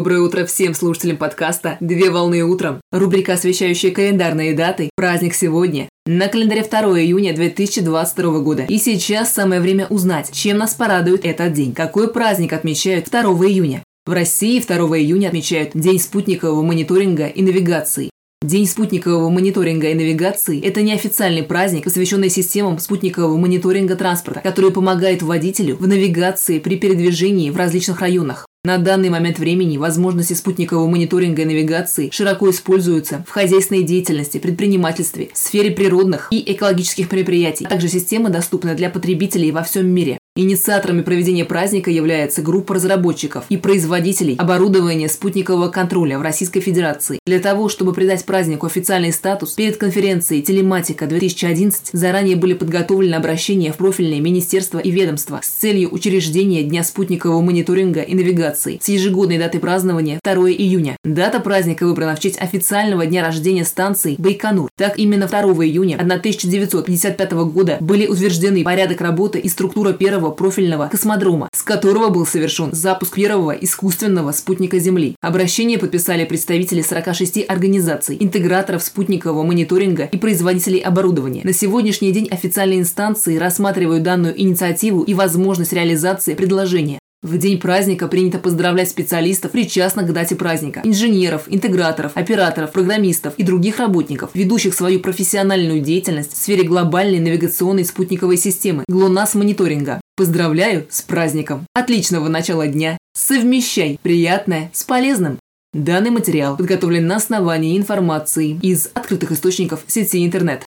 Доброе утро всем слушателям подкаста «Две волны утром». Рубрика, освещающая календарные даты. Праздник сегодня. На календаре 2 июня 2022 года. И сейчас самое время узнать, чем нас порадует этот день. Какой праздник отмечают 2 июня? В России 2 июня отмечают День спутникового мониторинга и навигации. День спутникового мониторинга и навигации – это неофициальный праздник, посвященный системам спутникового мониторинга транспорта, который помогает водителю в навигации при передвижении в различных районах. На данный момент времени возможности спутникового мониторинга и навигации широко используются в хозяйственной деятельности, предпринимательстве, сфере природных и экологических мероприятий. А также система доступна для потребителей во всем мире. Инициаторами проведения праздника является группа разработчиков и производителей оборудования спутникового контроля в Российской Федерации. Для того, чтобы придать празднику официальный статус, перед конференцией «Телематика-2011» заранее были подготовлены обращения в профильные министерства и ведомства с целью учреждения Дня спутникового мониторинга и навигации с ежегодной датой празднования 2 июня. Дата праздника выбрана в честь официального дня рождения станции Байконур. Так именно 2 июня 1955 года были утверждены порядок работы и структура первого первого профильного космодрома, с которого был совершен запуск первого искусственного спутника Земли. Обращение подписали представители 46 организаций, интеграторов спутникового мониторинга и производителей оборудования. На сегодняшний день официальные инстанции рассматривают данную инициативу и возможность реализации предложения. В день праздника принято поздравлять специалистов, причастных к дате праздника, инженеров, интеграторов, операторов, программистов и других работников, ведущих свою профессиональную деятельность в сфере глобальной навигационной спутниковой системы ГЛОНАСС мониторинга. Поздравляю с праздником! Отличного начала дня! Совмещай приятное с полезным! Данный материал подготовлен на основании информации из открытых источников сети интернет.